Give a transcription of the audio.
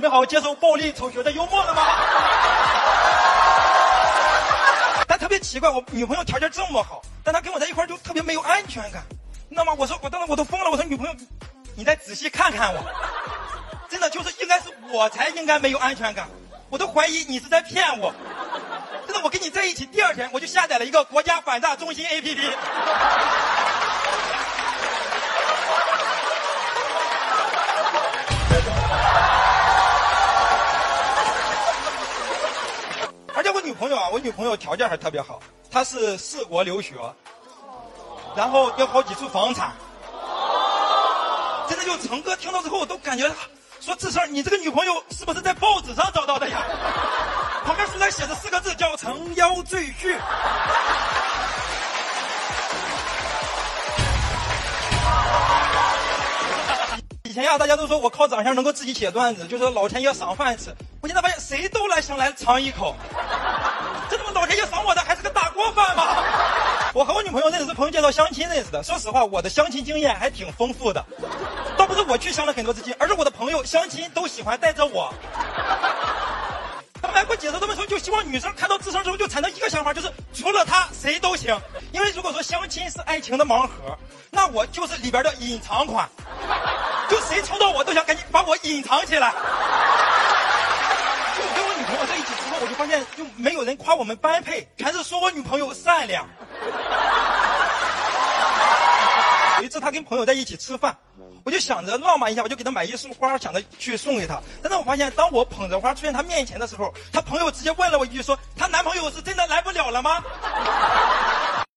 准备好接受暴力丑学的幽默了吗？但特别奇怪，我女朋友条件这么好，但她跟我在一块就特别没有安全感，你知道吗？我说我当时我都疯了，我说女朋友，你再仔细看看我，真的就是应该是我才应该没有安全感，我都怀疑你是在骗我。真的，我跟你在一起第二天，我就下载了一个国家反诈中心 APP。友啊，我女朋友条件还特别好，她是四国留学，然后有好几处房产。真的就成哥听到之后都感觉，说志胜，你这个女朋友是不是在报纸上找到的呀？旁边书上写着四个字叫“成妖赘婿”。以前呀，大家都说我靠长相能够自己写段子，就说老天爷赏饭吃。我现在发现谁都来想来尝一口，这他妈老天爷赏我的还是个大锅饭吗？我和我女朋友认识是朋友介绍相亲认识的。说实话，我的相亲经验还挺丰富的，倒不是我去相了很多次亲，而是我的朋友相亲都喜欢带着我。他们来给我解释，他们说就希望女生看到智商之后就产生一个想法，就是除了他谁都行。因为如果说相亲是爱情的盲盒，那我就是里边的隐藏款，就谁抽到我都想赶紧把我隐藏起来。就我跟我女朋友在一起之后，我就发现就没有人夸我们般配，全是说我女朋友善良。有一次，他跟朋友在一起吃饭，我就想着浪漫一下，我就给他买一束花，想着去送给他。但是我发现，当我捧着花出现他面前的时候，他朋友直接问了我一句，说：“她男朋友是真的来不了了吗？”